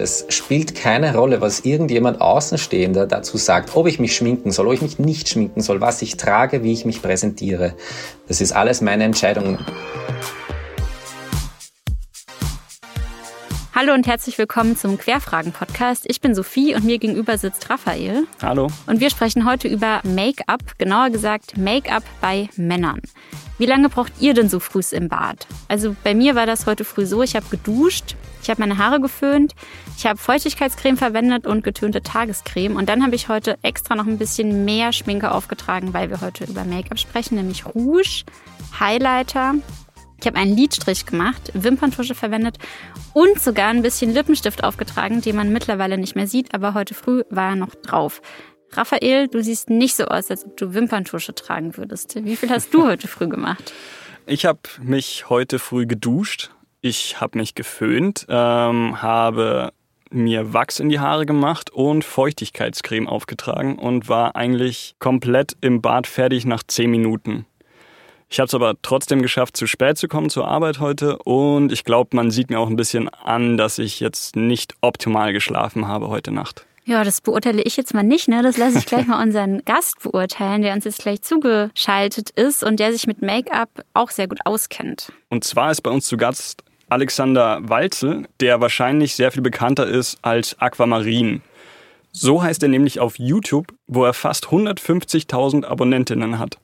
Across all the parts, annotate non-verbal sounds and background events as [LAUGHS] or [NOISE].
Es spielt keine Rolle, was irgendjemand Außenstehender dazu sagt, ob ich mich schminken soll, ob ich mich nicht schminken soll, was ich trage, wie ich mich präsentiere. Das ist alles meine Entscheidung. Hallo und herzlich willkommen zum Querfragen-Podcast. Ich bin Sophie und mir gegenüber sitzt Raphael. Hallo. Und wir sprechen heute über Make-up, genauer gesagt Make-up bei Männern. Wie lange braucht ihr denn so früh im Bad? Also bei mir war das heute früh so, ich habe geduscht, ich habe meine Haare geföhnt, ich habe Feuchtigkeitscreme verwendet und getönte Tagescreme. Und dann habe ich heute extra noch ein bisschen mehr Schminke aufgetragen, weil wir heute über Make-up sprechen, nämlich Rouge, Highlighter. Ich habe einen Lidstrich gemacht, Wimperntusche verwendet und sogar ein bisschen Lippenstift aufgetragen, den man mittlerweile nicht mehr sieht, aber heute früh war er noch drauf. Raphael, du siehst nicht so aus, als ob du Wimperntusche tragen würdest. Wie viel hast du [LAUGHS] heute früh gemacht? Ich habe mich heute früh geduscht ich habe mich geföhnt, ähm, habe mir Wachs in die Haare gemacht und Feuchtigkeitscreme aufgetragen und war eigentlich komplett im Bad fertig nach 10 Minuten. Ich habe es aber trotzdem geschafft, zu spät zu kommen zur Arbeit heute und ich glaube, man sieht mir auch ein bisschen an, dass ich jetzt nicht optimal geschlafen habe heute Nacht. Ja, das beurteile ich jetzt mal nicht, ne? Das lasse ich gleich [LAUGHS] mal unseren Gast beurteilen, der uns jetzt gleich zugeschaltet ist und der sich mit Make-up auch sehr gut auskennt. Und zwar ist bei uns zu Gast Alexander Walzel, der wahrscheinlich sehr viel bekannter ist als Aquamarin. So heißt er nämlich auf YouTube, wo er fast 150.000 Abonnentinnen hat.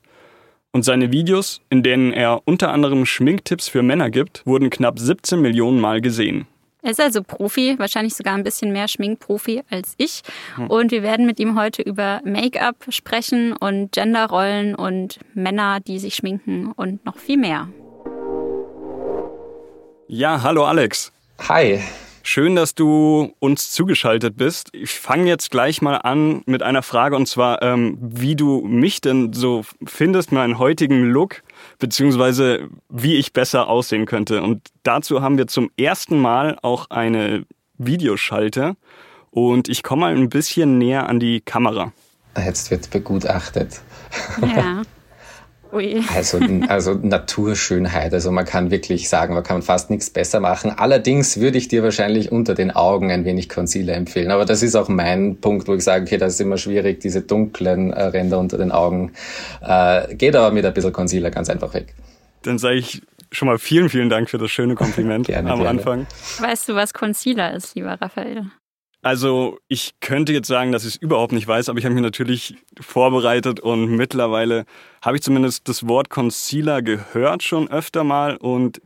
Und seine Videos, in denen er unter anderem Schminktipps für Männer gibt, wurden knapp 17 Millionen Mal gesehen. Er ist also Profi, wahrscheinlich sogar ein bisschen mehr Schminkprofi als ich. Hm. Und wir werden mit ihm heute über Make-up sprechen und Genderrollen und Männer, die sich schminken und noch viel mehr. Ja, hallo Alex. Hi. Schön, dass du uns zugeschaltet bist. Ich fange jetzt gleich mal an mit einer Frage und zwar, ähm, wie du mich denn so findest, meinen heutigen Look, beziehungsweise wie ich besser aussehen könnte. Und dazu haben wir zum ersten Mal auch eine Videoschalte und ich komme mal ein bisschen näher an die Kamera. Jetzt wird begutachtet. Ja. [LAUGHS] Ui. Also, [LAUGHS] also Naturschönheit. Also man kann wirklich sagen, man kann fast nichts besser machen. Allerdings würde ich dir wahrscheinlich unter den Augen ein wenig Concealer empfehlen. Aber das ist auch mein Punkt, wo ich sage, okay, das ist immer schwierig, diese dunklen äh, Ränder unter den Augen. Äh, geht aber mit ein bisschen Concealer ganz einfach weg. Dann sage ich schon mal vielen, vielen Dank für das schöne Kompliment gerne, am gerne. Anfang. Weißt du, was Concealer ist, lieber Raphael? Also ich könnte jetzt sagen, dass ich es überhaupt nicht weiß, aber ich habe mich natürlich vorbereitet und mittlerweile habe ich zumindest das Wort Concealer gehört schon öfter mal und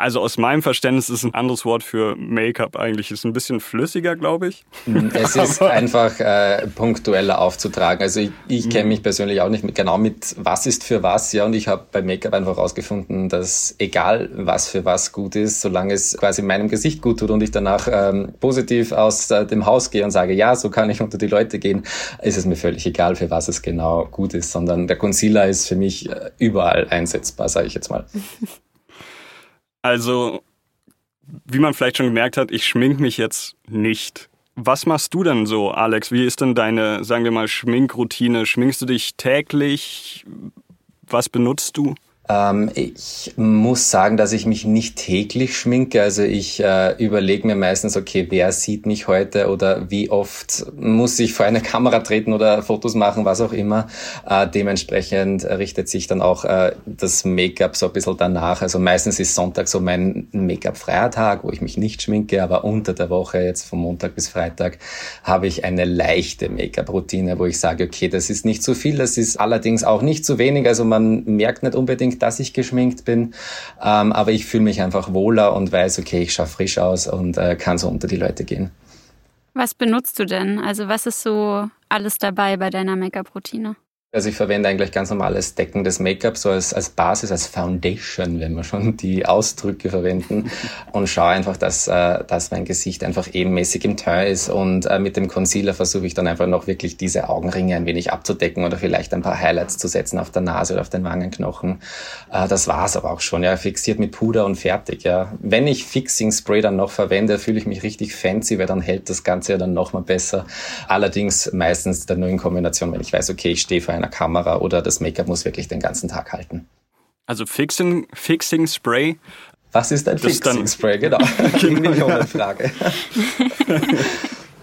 also aus meinem Verständnis ist ein anderes Wort für Make-up eigentlich. Ist ein bisschen flüssiger, glaube ich. Mhm, es [LAUGHS] ist einfach äh, punktueller aufzutragen. Also ich, ich kenne mhm. mich persönlich auch nicht mit, genau mit was ist für was, ja. Und ich habe bei Make-up einfach herausgefunden, dass egal was für was gut ist, solange es quasi meinem Gesicht gut tut und ich danach ähm, positiv aus äh, dem Haus gehe und sage, ja, so kann ich unter die Leute gehen, ist es mir völlig egal, für was es genau gut ist, sondern der Concealer ist für mich äh, überall einsetzbar, sage ich jetzt mal. [LAUGHS] Also, wie man vielleicht schon gemerkt hat, ich schmink mich jetzt nicht. Was machst du denn so, Alex? Wie ist denn deine, sagen wir mal, Schminkroutine? Schminkst du dich täglich? Was benutzt du? Ähm, ich muss sagen, dass ich mich nicht täglich schminke. Also ich äh, überlege mir meistens, okay, wer sieht mich heute oder wie oft muss ich vor eine [LAUGHS] Kamera treten oder Fotos machen, was auch immer. Äh, dementsprechend richtet sich dann auch äh, das Make-up so ein bisschen danach. Also meistens ist Sonntag so mein Make-up-freier Tag, wo ich mich nicht schminke, aber unter der Woche, jetzt von Montag bis Freitag, habe ich eine leichte Make-up-Routine, wo ich sage, okay, das ist nicht zu viel, das ist allerdings auch nicht zu wenig. Also man merkt nicht unbedingt, dass ich geschminkt bin, ähm, aber ich fühle mich einfach wohler und weiß, okay, ich schaue frisch aus und äh, kann so unter die Leute gehen. Was benutzt du denn? Also was ist so alles dabei bei deiner Make-up-Routine? Also ich verwende eigentlich ganz normales deckendes Make-up, so als, als Basis, als Foundation, wenn wir schon die Ausdrücke verwenden [LAUGHS] und schaue einfach, dass, äh, dass mein Gesicht einfach ebenmäßig im Teint ist und äh, mit dem Concealer versuche ich dann einfach noch wirklich diese Augenringe ein wenig abzudecken oder vielleicht ein paar Highlights zu setzen auf der Nase oder auf den Wangenknochen. Äh, das war's aber auch schon, ja, fixiert mit Puder und fertig, ja. Wenn ich Fixing Spray dann noch verwende, fühle ich mich richtig fancy, weil dann hält das Ganze ja dann nochmal besser. Allerdings meistens dann nur in Kombination, wenn ich weiß, okay, ich stehe vor einer Kamera oder das Make-up muss wirklich den ganzen Tag halten. Also Fixing, Fixing Spray. Was ist ein Fixing Spray? Genau. [LAUGHS] Die Millionenfrage.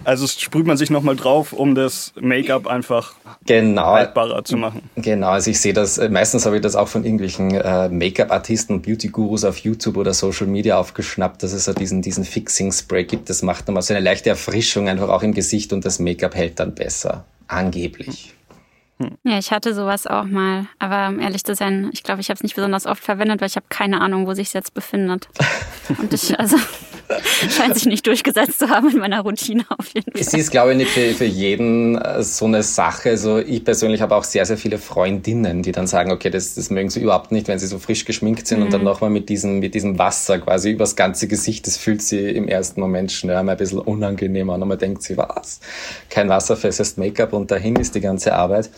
Also sprüht man sich nochmal drauf, um das Make-up einfach genau. haltbarer zu machen. Genau, also ich sehe das, äh, meistens habe ich das auch von irgendwelchen äh, Make-up-Artisten, Beauty-Gurus auf YouTube oder Social Media aufgeschnappt, dass es so diesen, diesen Fixing-Spray gibt. Das macht nochmal so eine leichte Erfrischung einfach auch im Gesicht und das Make-up hält dann besser. Angeblich. Ja, ich hatte sowas auch mal. Aber um ehrlich zu sein, ich glaube, ich habe es nicht besonders oft verwendet, weil ich habe keine Ahnung, wo sich es jetzt befindet. [LAUGHS] Und ich, also, [LAUGHS] scheint sich nicht durchgesetzt zu haben in meiner Routine auf jeden Fall. Es ist, glaube ich, nicht für, für jeden äh, so eine Sache. Also ich persönlich habe auch sehr, sehr viele Freundinnen, die dann sagen, okay, das, das mögen sie überhaupt nicht, wenn sie so frisch geschminkt sind mhm. und dann mhm. nochmal mit diesem, mit diesem Wasser quasi übers ganze Gesicht. Das fühlt sie im ersten Moment schnell mal ein bisschen unangenehm an und man denkt sich, was? Kein wasserfestes Make-up und dahin ist die ganze Arbeit.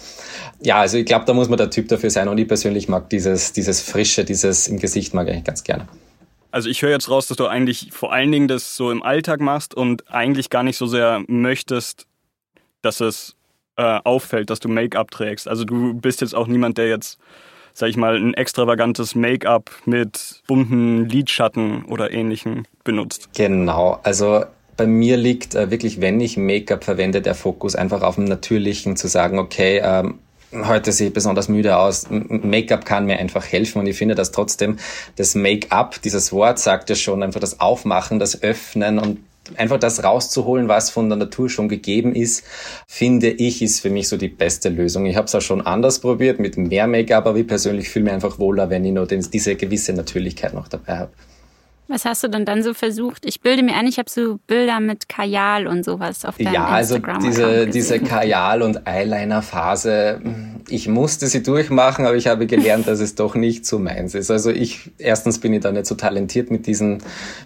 Ja, also ich glaube, da muss man der Typ dafür sein und ich persönlich mag dieses, dieses Frische, dieses im Gesicht mag ich ganz gerne. Also ich höre jetzt raus, dass du eigentlich vor allen Dingen das so im Alltag machst und eigentlich gar nicht so sehr möchtest, dass es äh, auffällt, dass du Make-up trägst. Also du bist jetzt auch niemand, der jetzt, sag ich mal, ein extravagantes Make-up mit bunten Lidschatten oder ähnlichem benutzt. Genau, also bei mir liegt äh, wirklich, wenn ich Make-up verwende, der Fokus einfach auf dem Natürlichen, zu sagen, okay, ähm, heute sehe ich besonders müde aus. Make-up kann mir einfach helfen und ich finde, dass trotzdem das Make-up, dieses Wort sagt ja schon, einfach das Aufmachen, das Öffnen und einfach das rauszuholen, was von der Natur schon gegeben ist, finde ich, ist für mich so die beste Lösung. Ich habe es auch schon anders probiert mit mehr Make-up, aber ich persönlich fühle mich einfach wohler, wenn ich nur diese gewisse Natürlichkeit noch dabei habe. Was hast du denn dann so versucht? Ich bilde mir ein, ich habe so Bilder mit Kajal und sowas auf deinem Ja, also diese, diese Kajal- und Eyeliner-Phase, ich musste sie durchmachen, aber ich habe gelernt, dass es doch nicht so meins ist. Also ich, erstens bin ich da nicht so talentiert mit diesem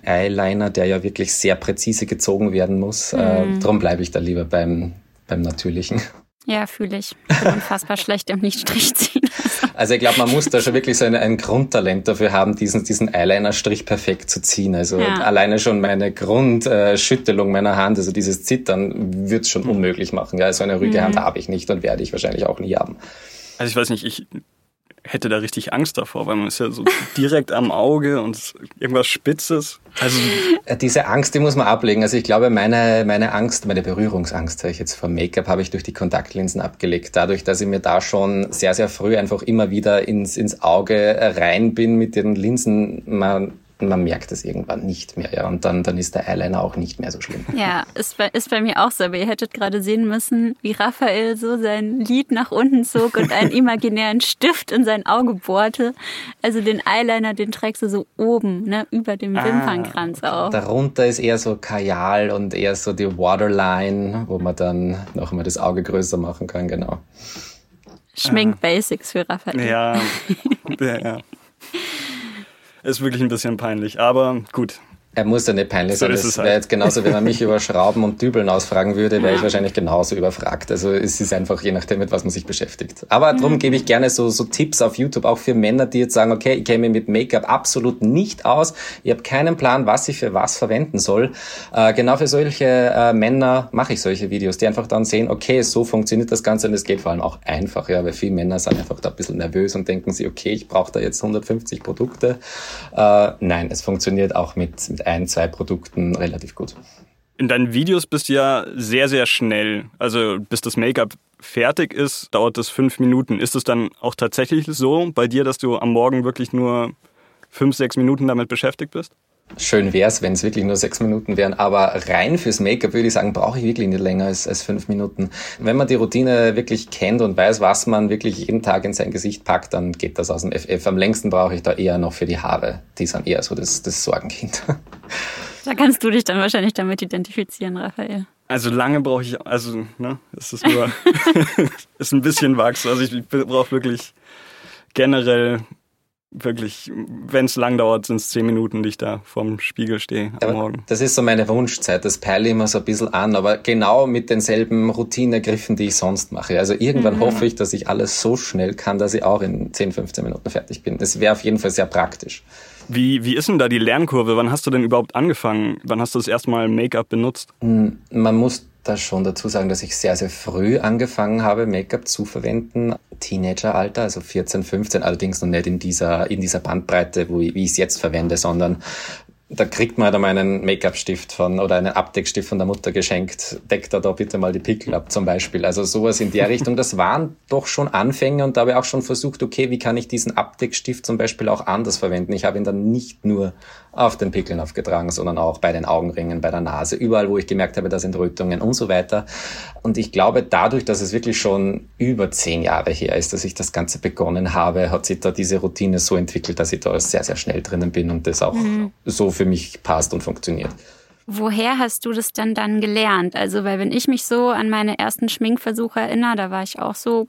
Eyeliner, der ja wirklich sehr präzise gezogen werden muss. Mhm. Äh, darum bleibe ich da lieber beim, beim Natürlichen. Ja, fühle ich. Bin unfassbar [LAUGHS] schlecht im Lichtstrich ziehen. [LAUGHS] Also ich glaube, man muss da schon wirklich so ein, ein Grundtalent dafür haben, diesen, diesen Eyeliner-Strich perfekt zu ziehen. Also ja. alleine schon meine Grundschüttelung meiner Hand, also dieses Zittern, wird es schon unmöglich machen. Ja, so eine ruhige mhm. Hand habe ich nicht und werde ich wahrscheinlich auch nie haben. Also ich weiß nicht, ich hätte da richtig Angst davor, weil man ist ja so direkt am Auge und irgendwas Spitzes. Also diese Angst, die muss man ablegen. Also ich glaube, meine, meine Angst, meine Berührungsangst, sage ich jetzt vom Make-up, habe ich durch die Kontaktlinsen abgelegt. Dadurch, dass ich mir da schon sehr, sehr früh einfach immer wieder ins, ins Auge rein bin mit den Linsen. Man man merkt es irgendwann nicht mehr, ja. Und dann, dann ist der Eyeliner auch nicht mehr so schlimm. Ja, ist bei, ist bei mir auch so. Aber ihr hättet gerade sehen müssen, wie Raphael so sein Lid nach unten zog und einen [LAUGHS] imaginären Stift in sein Auge bohrte. Also den Eyeliner, den trägst du so oben, ne, über dem ah, Wimpernkranz auch. Darunter ist eher so Kajal und eher so die Waterline, wo man dann noch mal das Auge größer machen kann, genau. Schmink-Basics für Raphael. Ja, [LAUGHS] ja, ja. Ist wirklich ein bisschen peinlich, aber gut. Er muss ja nicht peinlich sein. So das wäre halt. jetzt genauso, wenn man mich [LAUGHS] über Schrauben und Dübeln ausfragen würde, wäre ich wahrscheinlich genauso überfragt. Also es ist einfach je nachdem, mit was man sich beschäftigt. Aber mhm. darum gebe ich gerne so, so Tipps auf YouTube, auch für Männer, die jetzt sagen, okay, ich kenne mich mit Make-up absolut nicht aus. Ich habe keinen Plan, was ich für was verwenden soll. Äh, genau für solche äh, Männer mache ich solche Videos, die einfach dann sehen, okay, so funktioniert das Ganze und es geht vor allem auch einfach, ja, weil viele Männer sind einfach da ein bisschen nervös und denken sich, okay, ich brauche da jetzt 150 Produkte. Äh, nein, es funktioniert auch mit, mit ein, zwei Produkten relativ gut. In deinen Videos bist du ja sehr, sehr schnell. Also bis das Make-up fertig ist, dauert es fünf Minuten. Ist es dann auch tatsächlich so bei dir, dass du am Morgen wirklich nur fünf, sechs Minuten damit beschäftigt bist? Schön wäre es, wenn es wirklich nur sechs Minuten wären, aber rein fürs Make-up würde ich sagen, brauche ich wirklich nicht länger als, als fünf Minuten. Wenn man die Routine wirklich kennt und weiß, was man wirklich jeden Tag in sein Gesicht packt, dann geht das aus dem FF. Am längsten brauche ich da eher noch für die Haare. Die sind eher so das, das Sorgenkind. Da kannst du dich dann wahrscheinlich damit identifizieren, Raphael. Also lange brauche ich, also, ne, es ist nur, [LAUGHS] ist ein bisschen Wachs. Also ich brauche wirklich generell wirklich, wenn es lang dauert, sind es zehn Minuten, die ich da vorm Spiegel stehe am aber Morgen. Das ist so meine Wunschzeit, das peile ich immer so ein bisschen an, aber genau mit denselben Routinegriffen, die ich sonst mache. Also irgendwann mhm. hoffe ich, dass ich alles so schnell kann, dass ich auch in 10, 15 Minuten fertig bin. Das wäre auf jeden Fall sehr praktisch. Wie, wie ist denn da die Lernkurve? Wann hast du denn überhaupt angefangen? Wann hast du das erste Mal Make-up benutzt? Hm, man muss da schon dazu sagen, dass ich sehr, sehr früh angefangen habe, Make-up zu verwenden. Teenageralter, also 14, 15, allerdings noch nicht in dieser, in dieser Bandbreite, wo ich, wie ich es jetzt verwende, sondern da kriegt man halt einmal einen Make-up-Stift von oder einen Abdeckstift von der Mutter geschenkt. Deckt da da bitte mal die Pickel ab zum Beispiel. Also sowas in der Richtung. Das waren doch schon Anfänge und da habe ich auch schon versucht, okay, wie kann ich diesen Abdeckstift zum Beispiel auch anders verwenden? Ich habe ihn dann nicht nur auf den Pickeln aufgetragen, sondern auch bei den Augenringen, bei der Nase, überall, wo ich gemerkt habe, da sind Rötungen und so weiter. Und ich glaube, dadurch, dass es wirklich schon über zehn Jahre her ist, dass ich das Ganze begonnen habe, hat sich da diese Routine so entwickelt, dass ich da sehr, sehr schnell drinnen bin und das auch mhm. so für mich passt und funktioniert. Woher hast du das denn dann gelernt? Also, weil wenn ich mich so an meine ersten Schminkversuche erinnere, da war ich auch so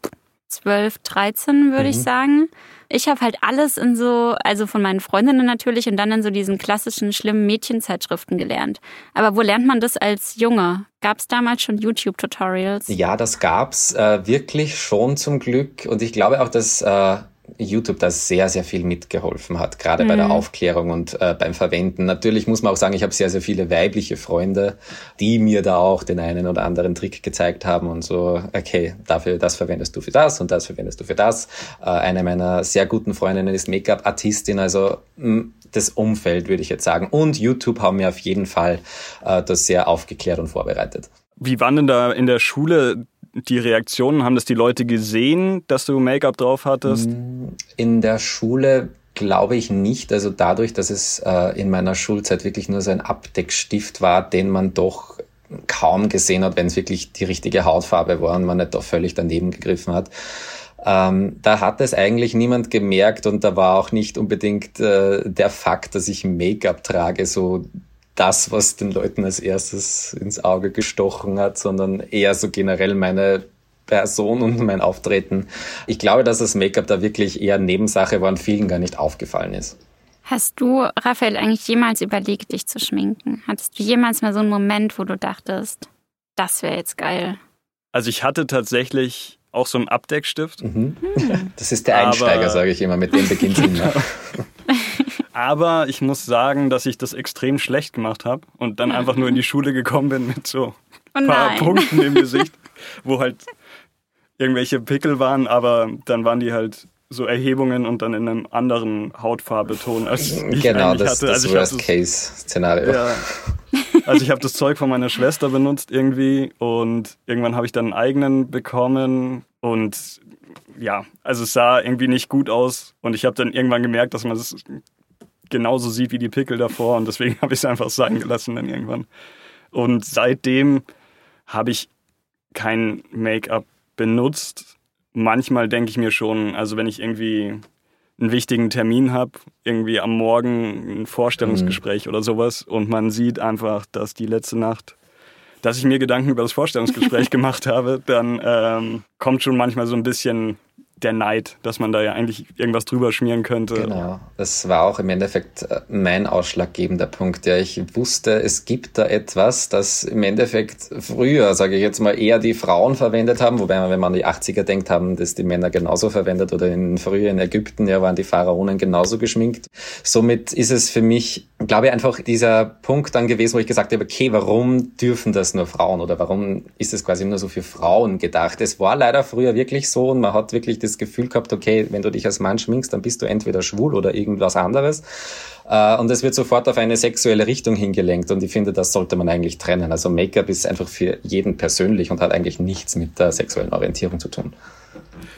12, 13, würde mhm. ich sagen. Ich habe halt alles in so, also von meinen Freundinnen natürlich und dann in so diesen klassischen schlimmen Mädchenzeitschriften gelernt. Aber wo lernt man das als Junge? Gab es damals schon YouTube-Tutorials? Ja, das gab's äh, wirklich schon zum Glück. Und ich glaube auch, dass äh, YouTube da sehr, sehr viel mitgeholfen hat, gerade mhm. bei der mhm. Aufklärung und äh, beim Verwenden. Natürlich muss man auch sagen, ich habe sehr, sehr viele weibliche Freunde, die mir da auch den einen oder anderen Trick gezeigt haben und so, okay, dafür, das verwendest du für das und das verwendest du für das. Äh, eine meiner sehr guten Freundinnen ist Make-up-Artistin, also mh, hm, das Umfeld, würde ich jetzt sagen. Und YouTube haben mir auf jeden Fall äh, das sehr aufgeklärt und vorbereitet. Wie waren denn da in der Schule die Reaktionen? Haben das die Leute gesehen, dass du Make-up drauf hattest? In der Schule glaube ich nicht. Also dadurch, dass es äh, in meiner Schulzeit wirklich nur so ein Abdeckstift war, den man doch kaum gesehen hat, wenn es wirklich die richtige Hautfarbe war und man nicht doch völlig daneben gegriffen hat. Ähm, da hat es eigentlich niemand gemerkt und da war auch nicht unbedingt äh, der Fakt, dass ich Make-up trage, so das, was den Leuten als erstes ins Auge gestochen hat, sondern eher so generell meine Person und mein Auftreten. Ich glaube, dass das Make-up da wirklich eher Nebensache war und vielen gar nicht aufgefallen ist. Hast du, Raphael, eigentlich jemals überlegt, dich zu schminken? Hattest du jemals mal so einen Moment, wo du dachtest, das wäre jetzt geil? Also ich hatte tatsächlich auch so einen Abdeckstift. Mhm. Das ist der Einsteiger, sage ich immer, mit dem beginnt immer. [LAUGHS] [LAUGHS] Aber ich muss sagen, dass ich das extrem schlecht gemacht habe und dann einfach nur in die Schule gekommen bin mit so ein oh paar Punkten im [LAUGHS] Gesicht, wo halt irgendwelche Pickel waren, aber dann waren die halt so Erhebungen und dann in einem anderen Hautfarbeton als ich Genau, das, hatte. das also Worst-Case-Szenario. Ja, also ich habe das Zeug von meiner Schwester benutzt irgendwie und irgendwann habe ich dann einen eigenen bekommen und ja, also es sah irgendwie nicht gut aus und ich habe dann irgendwann gemerkt, dass man es genauso sieht wie die Pickel davor und deswegen [LAUGHS] habe ich es einfach sein gelassen dann irgendwann. Und seitdem habe ich kein Make-up benutzt. Manchmal denke ich mir schon, also wenn ich irgendwie einen wichtigen Termin habe, irgendwie am Morgen ein Vorstellungsgespräch mhm. oder sowas und man sieht einfach, dass die letzte Nacht, dass ich mir Gedanken über das Vorstellungsgespräch [LAUGHS] gemacht habe, dann ähm, kommt schon manchmal so ein bisschen der Neid, dass man da ja eigentlich irgendwas drüber schmieren könnte. Genau, das war auch im Endeffekt äh, mein ausschlaggebender Punkt. Ja, ich wusste, es gibt da etwas, das im Endeffekt früher, sage ich jetzt mal, eher die Frauen verwendet haben, wobei man, wenn man an die 80er denkt, haben das die Männer genauso verwendet oder in früher in Ägypten, ja, waren die Pharaonen genauso geschminkt. Somit ist es für mich, glaube ich, einfach dieser Punkt dann gewesen, wo ich gesagt habe, okay, warum dürfen das nur Frauen oder warum ist es quasi nur so für Frauen gedacht? Es war leider früher wirklich so und man hat wirklich das Gefühl gehabt, okay, wenn du dich als Mann schminkst, dann bist du entweder schwul oder irgendwas anderes. Äh, und es wird sofort auf eine sexuelle Richtung hingelenkt und ich finde, das sollte man eigentlich trennen. Also Make-up ist einfach für jeden persönlich und hat eigentlich nichts mit der sexuellen Orientierung zu tun.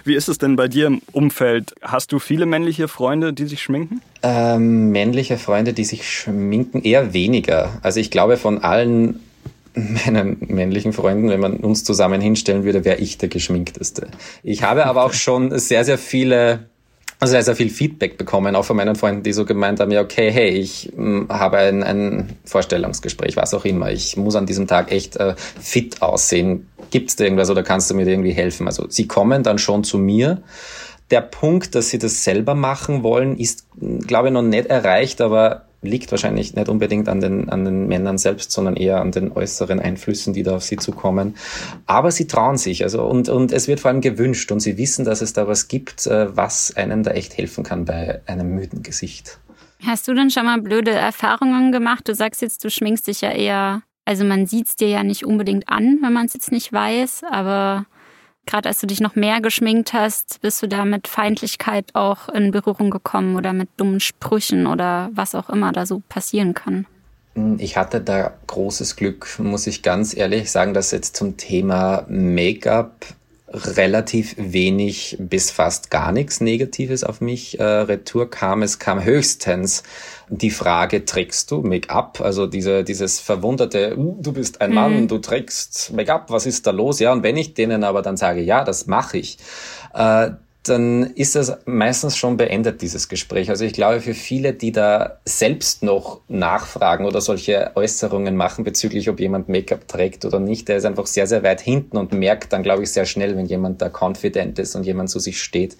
Wie ist es denn bei dir im Umfeld? Hast du viele männliche Freunde, die sich schminken? Ähm, männliche Freunde, die sich schminken, eher weniger. Also ich glaube, von allen meinen männlichen Freunden, wenn man uns zusammen hinstellen würde, wäre ich der geschminkteste. Ich habe aber auch schon sehr, sehr viele also sehr, sehr viel Feedback bekommen, auch von meinen Freunden, die so gemeint haben, ja, okay, hey, ich m, hm, habe ein, ein Vorstellungsgespräch, was auch immer. Ich muss an diesem Tag echt äh, fit aussehen. Gibt es da irgendwas oder kannst du mir irgendwie helfen? Also sie kommen dann schon zu mir. Der Punkt, dass sie das selber machen wollen, ist, glaube ich, noch nicht erreicht, aber liegt wahrscheinlich nicht unbedingt an den, an den Männern selbst, sondern eher an den äußeren Einflüssen, die da auf sie zukommen. Aber sie trauen sich, also, und, und es wird vor allem gewünscht und sie wissen, dass es da was gibt, äh, was einem da echt helfen kann bei einem müden Gesicht. Hast du denn schon mal blöde Erfahrungen gemacht? Du sagst jetzt, du schminkst dich ja eher Also man sieht es dir ja nicht unbedingt an, wenn man es jetzt nicht weiß, aber gerade als du dich noch mehr geschminkt hast, bist du da mit Feindlichkeit auch in Berührung gekommen oder mit dummen Sprüchen oder was auch immer da so passieren kann. Ich hatte da großes Glück, muss ich ganz ehrlich sagen, dass jetzt zum Thema Make-up relativ wenig bis fast gar nichts Negatives auf mich äh, retour kam. Es kam höchstens die Frage, trägst du Make-up? Also diese, dieses verwunderte, hm, du bist ein Mann, mhm. du trägst Make-up, was ist da los? Ja, und wenn ich denen aber dann sage, ja, das mache ich, äh, dann ist das meistens schon beendet, dieses Gespräch. Also ich glaube, für viele, die da selbst noch nachfragen oder solche Äußerungen machen bezüglich, ob jemand Make-up trägt oder nicht, der ist einfach sehr, sehr weit hinten und merkt dann, glaube ich, sehr schnell, wenn jemand da confident ist und jemand zu sich steht,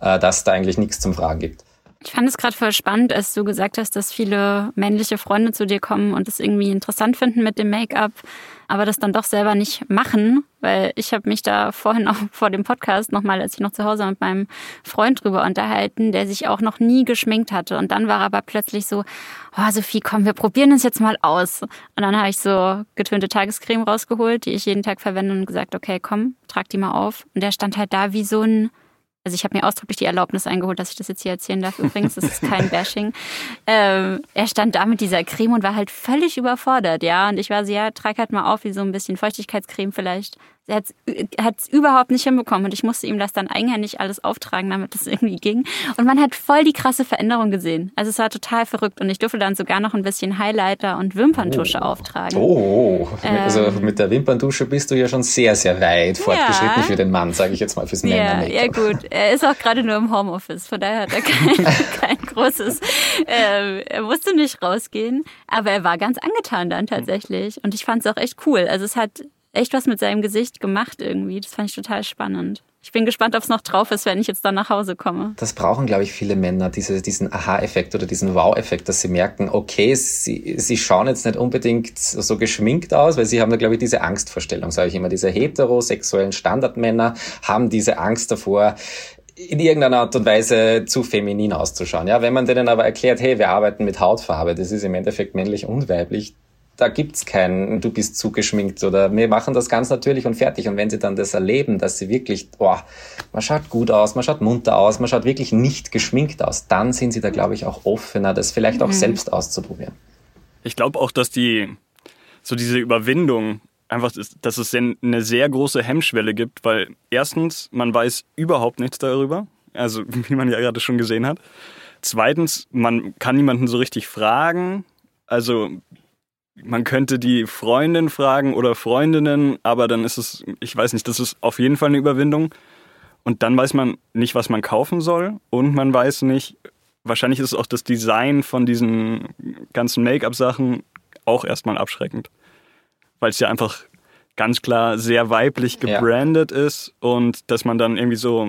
äh, dass da eigentlich nichts zum Fragen gibt. Ich fand es gerade voll spannend, als du gesagt hast, dass viele männliche Freunde zu dir kommen und es irgendwie interessant finden mit dem Make-up, aber das dann doch selber nicht machen, weil ich habe mich da vorhin auch [LAUGHS] vor dem Podcast nochmal, als ich noch zu Hause mit meinem Freund drüber unterhalten, der sich auch noch nie geschminkt hatte. Und dann war er aber plötzlich so, oh Sophie, komm, wir probieren es jetzt mal aus. Und dann habe ich so getönte Tagescreme rausgeholt, die ich jeden Tag verwende und gesagt, okay, komm, trag die mal auf. Und der stand halt da wie so ein also ich habe mir ausdrücklich die Erlaubnis eingeholt, dass ich das jetzt hier erzählen darf. Übrigens, das ist kein [LAUGHS] Bashing. Ähm, er stand da mit dieser Creme und war halt völlig überfordert, ja. Und ich war so, ja, trag halt mal auf, wie so ein bisschen Feuchtigkeitscreme vielleicht er hat es überhaupt nicht hinbekommen und ich musste ihm das dann eigenhändig alles auftragen, damit es [LAUGHS] irgendwie ging. Und man hat voll die krasse Veränderung gesehen. Also es war total verrückt und ich durfte dann sogar noch ein bisschen Highlighter und Wimperntusche oh. auftragen. Oh, also ähm, mit der Wimperntusche bist du ja schon sehr, sehr weit fortgeschritten ja. für den Mann, sage ich jetzt mal, fürs Männer. Ja, ja gut, er ist auch gerade nur im Homeoffice, von daher hat er kein, [LAUGHS] kein großes, äh, er musste nicht rausgehen, aber er war ganz angetan dann tatsächlich und ich fand es auch echt cool. Also es hat echt was mit seinem Gesicht gemacht irgendwie. Das fand ich total spannend. Ich bin gespannt, ob es noch drauf ist, wenn ich jetzt dann nach Hause komme. Das brauchen, glaube ich, viele Männer, diese, diesen Aha-Effekt oder diesen Wow-Effekt, dass sie merken, okay, sie, sie schauen jetzt nicht unbedingt so geschminkt aus, weil sie haben da, glaube ich, diese Angstvorstellung, sage ich immer. Diese heterosexuellen Standardmänner haben diese Angst davor, in irgendeiner Art und Weise zu feminin auszuschauen. Ja, wenn man denen aber erklärt, hey, wir arbeiten mit Hautfarbe, das ist im Endeffekt männlich und weiblich, da gibt's kein, du bist zugeschminkt oder wir machen das ganz natürlich und fertig. Und wenn sie dann das erleben, dass sie wirklich, boah, man schaut gut aus, man schaut munter aus, man schaut wirklich nicht geschminkt aus, dann sind sie da, glaube ich, auch offener, das vielleicht auch mhm. selbst auszuprobieren. Ich glaube auch, dass die, so diese Überwindung einfach, dass es eine sehr große Hemmschwelle gibt, weil erstens, man weiß überhaupt nichts darüber, also [LAUGHS] wie man ja gerade schon gesehen hat. Zweitens, man kann niemanden so richtig fragen. Also man könnte die Freundin fragen oder Freundinnen, aber dann ist es, ich weiß nicht, das ist auf jeden Fall eine Überwindung. Und dann weiß man nicht, was man kaufen soll und man weiß nicht, wahrscheinlich ist auch das Design von diesen ganzen Make-up-Sachen auch erstmal abschreckend. Weil es ja einfach ganz klar sehr weiblich gebrandet ja. ist und dass man dann irgendwie so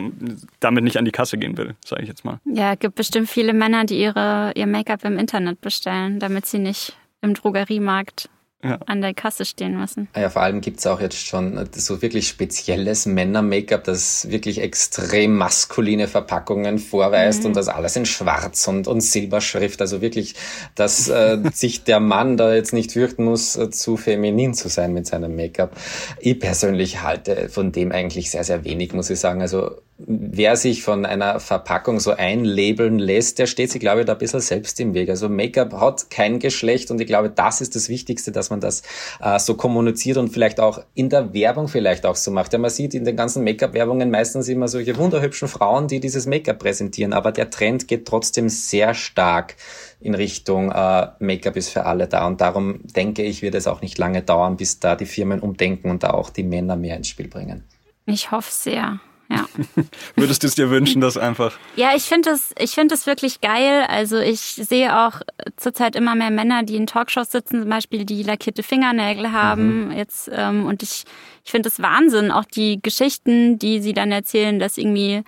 damit nicht an die Kasse gehen will, sage ich jetzt mal. Ja, es gibt bestimmt viele Männer, die ihre, ihr Make-up im Internet bestellen, damit sie nicht im Drogeriemarkt ja. an der Kasse stehen müssen. Ja, vor allem gibt's auch jetzt schon so wirklich spezielles Männer-Make-up, das wirklich extrem maskuline Verpackungen vorweist mhm. und das alles in Schwarz und, und Silberschrift. Also wirklich, dass äh, [LAUGHS] sich der Mann da jetzt nicht fürchten muss, äh, zu feminin zu sein mit seinem Make-up. Ich persönlich halte von dem eigentlich sehr, sehr wenig, muss ich sagen. Also wer sich von einer Verpackung so einlabeln lässt, der steht sich, glaube ich, da ein bisschen selbst im Weg. Also Make-up hat kein Geschlecht und ich glaube, das ist das Wichtigste, dass man das äh, so kommuniziert und vielleicht auch in der Werbung vielleicht auch so macht. Ja, man sieht in den ganzen Make-up-Werbungen meistens immer solche wunderhübschen Frauen, die dieses Make-up präsentieren, aber der Trend geht trotzdem sehr stark in Richtung äh, Make-up ist für alle da und darum denke ich, wird es auch nicht lange dauern, bis da die Firmen umdenken und da auch die Männer mehr ins Spiel bringen. Ich hoffe sehr. Ja. [LAUGHS] Würdest du es dir wünschen, dass einfach. Ja, ich finde es, ich finde es wirklich geil. Also ich sehe auch zurzeit immer mehr Männer, die in Talkshows sitzen, zum Beispiel, die lackierte Fingernägel haben. Mhm. Jetzt ähm, und ich, ich finde es Wahnsinn, auch die Geschichten, die sie dann erzählen, dass irgendwie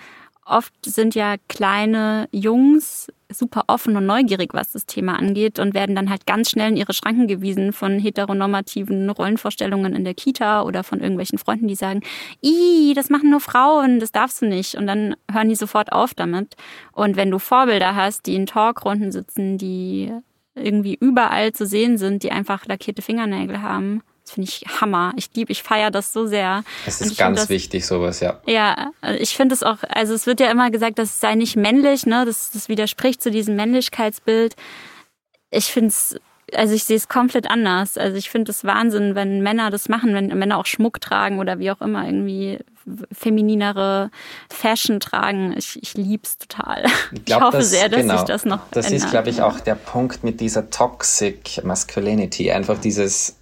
oft sind ja kleine Jungs super offen und neugierig, was das Thema angeht und werden dann halt ganz schnell in ihre Schranken gewiesen von heteronormativen Rollenvorstellungen in der Kita oder von irgendwelchen Freunden, die sagen, i, das machen nur Frauen, das darfst du nicht. Und dann hören die sofort auf damit. Und wenn du Vorbilder hast, die in Talkrunden sitzen, die irgendwie überall zu sehen sind, die einfach lackierte Fingernägel haben. Das finde ich Hammer. Ich liebe, ich feiere das so sehr. Es ist ganz das, wichtig, sowas, ja. Ja, ich finde es auch, also es wird ja immer gesagt, das sei nicht männlich, ne? Das, das widerspricht zu diesem Männlichkeitsbild. Ich finde es also ich sehe es komplett anders. Also ich finde es Wahnsinn, wenn Männer das machen, wenn Männer auch Schmuck tragen oder wie auch immer irgendwie femininere Fashion tragen. Ich, ich liebe es total. Ich, glaub, ich hoffe das, sehr, dass genau, sich das noch Das ändert. ist, glaube ich, auch der Punkt mit dieser Toxic Masculinity. Einfach dieses,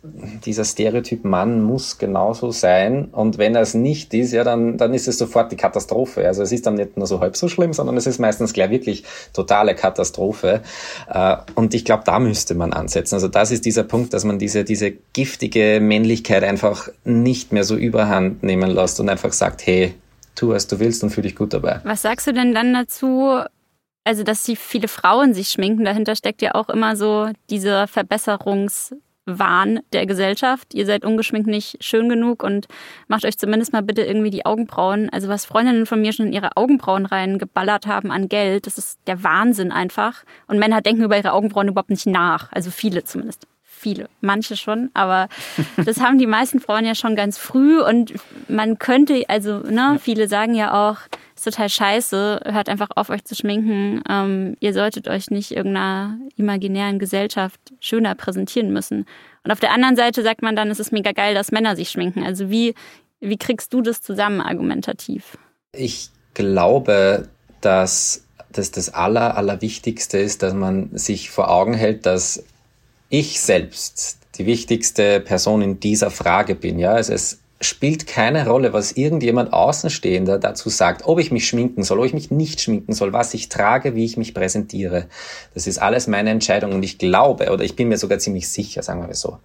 dieser Stereotyp Mann muss genauso sein. Und wenn er es nicht ist, ja, dann, dann ist es sofort die Katastrophe. Also es ist dann nicht nur so halb so schlimm, sondern es ist meistens gleich wirklich totale Katastrophe. Äh, und ich glaube, da müsste man ansetzen. Also das ist dieser Punkt, dass man diese, diese giftige Männlichkeit einfach nicht mehr so überhand nehmen lässt und einfach einfach sagt, hey, tu, was du willst und fühl dich gut dabei. Was sagst du denn dann dazu, also dass die viele Frauen sich schminken? Dahinter steckt ja auch immer so dieser Verbesserungswahn der Gesellschaft. Ihr seid ungeschminkt nicht schön genug und macht euch zumindest mal bitte irgendwie die Augenbrauen. Also was Freundinnen von mir schon in ihre Augenbrauen reingeballert haben an Geld, das ist der Wahnsinn einfach. Und Männer denken über ihre Augenbrauen überhaupt nicht nach. Also viele zumindest viele, manche schon, aber [LAUGHS] das haben die meisten Frauen ja schon ganz früh und man könnte, also, ne, viele sagen ja auch, ist total scheiße, hört einfach auf, euch zu schminken. Ähm, ihr solltet euch nicht irgendeiner imaginären Gesellschaft schöner präsentieren müssen. Und auf der anderen Seite sagt man dann, es ist mega geil, dass Männer sich schminken. Also wie, wie kriegst du das zusammen argumentativ? Ich glaube, dass das das Aller, Allerwichtigste ist, dass man sich vor Augen hält, dass ich selbst die wichtigste Person in dieser Frage bin. Ja, also es spielt keine Rolle, was irgendjemand Außenstehender dazu sagt, ob ich mich schminken soll, ob ich mich nicht schminken soll, was ich trage, wie ich mich präsentiere. Das ist alles meine Entscheidung und ich glaube, oder ich bin mir sogar ziemlich sicher, sagen wir so,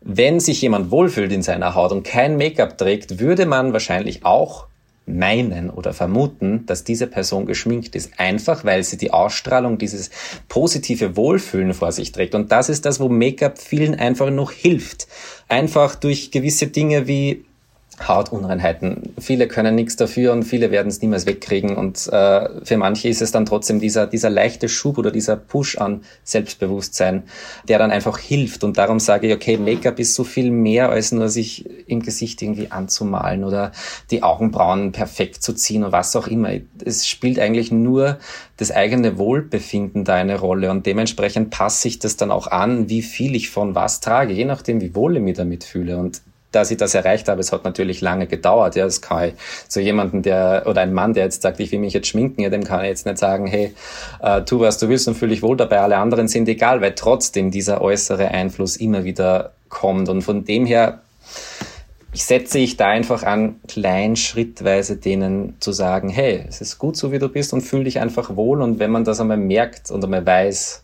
wenn sich jemand wohlfühlt in seiner Haut und kein Make-up trägt, würde man wahrscheinlich auch meinen oder vermuten, dass diese Person geschminkt ist. Einfach, weil sie die Ausstrahlung dieses positive Wohlfühlen vor sich trägt. Und das ist das, wo Make-up vielen einfach noch hilft. Einfach durch gewisse Dinge wie Hautunreinheiten. Viele können nichts dafür und viele werden es niemals wegkriegen. Und äh, für manche ist es dann trotzdem dieser, dieser leichte Schub oder dieser Push an Selbstbewusstsein, der dann einfach hilft. Und darum sage ich, okay, Make-up ist so viel mehr als nur sich im Gesicht irgendwie anzumalen oder die Augenbrauen perfekt zu ziehen oder was auch immer. Es spielt eigentlich nur das eigene Wohlbefinden da eine Rolle und dementsprechend passe ich das dann auch an, wie viel ich von was trage, je nachdem, wie wohl ich mich damit fühle. Und dass ich das erreicht habe, es hat natürlich lange gedauert. Ja, das kann ich so jemanden, der, oder ein Mann, der jetzt sagt, ich will mich jetzt schminken, ja, dem kann ich jetzt nicht sagen, hey, äh, tu was du willst und fühle dich wohl dabei, alle anderen sind egal, weil trotzdem dieser äußere Einfluss immer wieder kommt. Und von dem her ich setze ich da einfach an, klein schrittweise denen zu sagen, hey, es ist gut so, wie du bist und fühl dich einfach wohl. Und wenn man das einmal merkt und einmal weiß,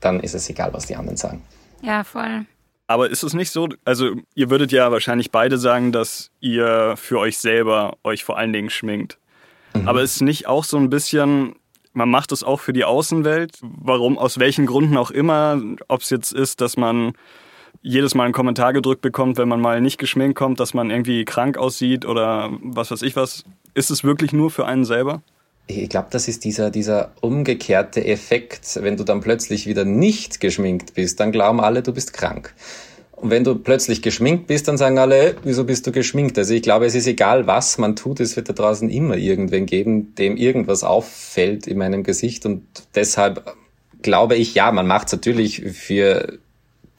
dann ist es egal, was die anderen sagen. Ja, voll. Aber ist es nicht so, also ihr würdet ja wahrscheinlich beide sagen, dass ihr für euch selber euch vor allen Dingen schminkt. Mhm. Aber ist nicht auch so ein bisschen, man macht es auch für die Außenwelt? Warum, aus welchen Gründen auch immer, ob es jetzt ist, dass man jedes Mal einen Kommentar gedrückt bekommt, wenn man mal nicht geschminkt kommt, dass man irgendwie krank aussieht oder was weiß ich was. Ist es wirklich nur für einen selber? Ich glaube, das ist dieser, dieser umgekehrte Effekt. Wenn du dann plötzlich wieder nicht geschminkt bist, dann glauben alle, du bist krank. Und wenn du plötzlich geschminkt bist, dann sagen alle, wieso bist du geschminkt? Also ich glaube, es ist egal, was man tut, es wird da draußen immer irgendwen geben, dem irgendwas auffällt in meinem Gesicht. Und deshalb glaube ich, ja, man macht es natürlich für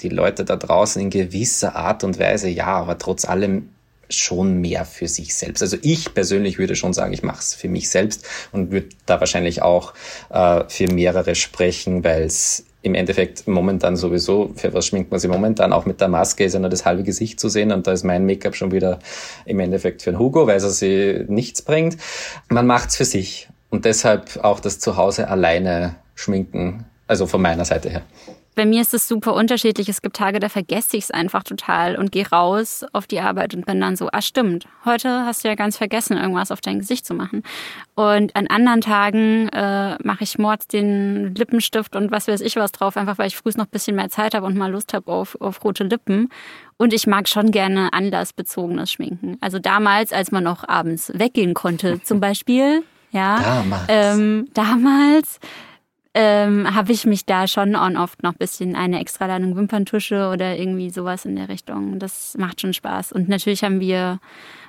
die Leute da draußen in gewisser Art und Weise, ja, aber trotz allem schon mehr für sich selbst. Also ich persönlich würde schon sagen, ich mache es für mich selbst und würde da wahrscheinlich auch äh, für mehrere sprechen, weil es im Endeffekt momentan sowieso, für was schminkt man sich momentan? Auch mit der Maske ist ja nur das halbe Gesicht zu sehen und da ist mein Make-up schon wieder im Endeffekt für den Hugo, weil es sie nichts bringt. Man macht's für sich und deshalb auch das Zuhause alleine schminken, also von meiner Seite her. Bei mir ist es super unterschiedlich. Es gibt Tage, da vergesse ich es einfach total und gehe raus auf die Arbeit und bin dann so, ah stimmt, heute hast du ja ganz vergessen, irgendwas auf dein Gesicht zu machen. Und an anderen Tagen äh, mache ich mords den Lippenstift und was weiß ich was drauf, einfach weil ich früh noch ein bisschen mehr Zeit habe und mal Lust habe auf, auf rote Lippen. Und ich mag schon gerne anlassbezogenes Schminken. Also damals, als man noch abends weggehen konnte, zum Beispiel. Ja, damals. Ähm, damals ähm, habe ich mich da schon on oft noch ein bisschen eine extra Ladung Wimperntusche oder irgendwie sowas in der Richtung. Das macht schon Spaß. Und natürlich haben wir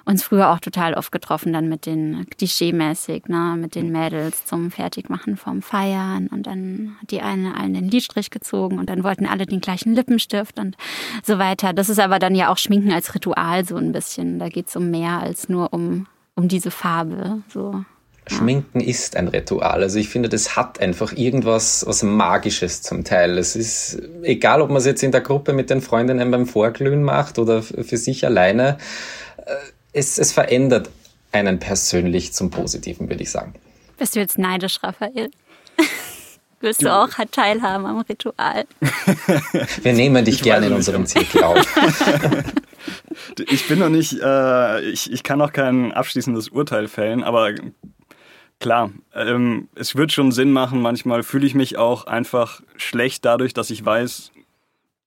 uns früher auch total oft getroffen, dann mit den klischee-mäßig, ne, mit den Mädels zum Fertigmachen vom Feiern. Und dann hat die eine allen den Lidstrich gezogen und dann wollten alle den gleichen Lippenstift und so weiter. Das ist aber dann ja auch Schminken als Ritual so ein bisschen. Da geht es um mehr als nur um, um diese Farbe. So. Schminken ist ein Ritual. Also ich finde, das hat einfach irgendwas was Magisches zum Teil. Es ist egal, ob man es jetzt in der Gruppe mit den Freundinnen beim Vorglühen macht oder für sich alleine. Äh, es, es verändert einen persönlich zum Positiven, würde ich sagen. Bist du jetzt neidisch, Raphael? [LAUGHS] Willst du auch teilhaben am Ritual? [LAUGHS] Wir nehmen dich ich gerne in unserem Zirkel auf. [LAUGHS] ich bin noch nicht, äh, ich, ich kann noch kein abschließendes Urteil fällen, aber klar, ähm, es wird schon Sinn machen. Manchmal fühle ich mich auch einfach schlecht dadurch, dass ich weiß,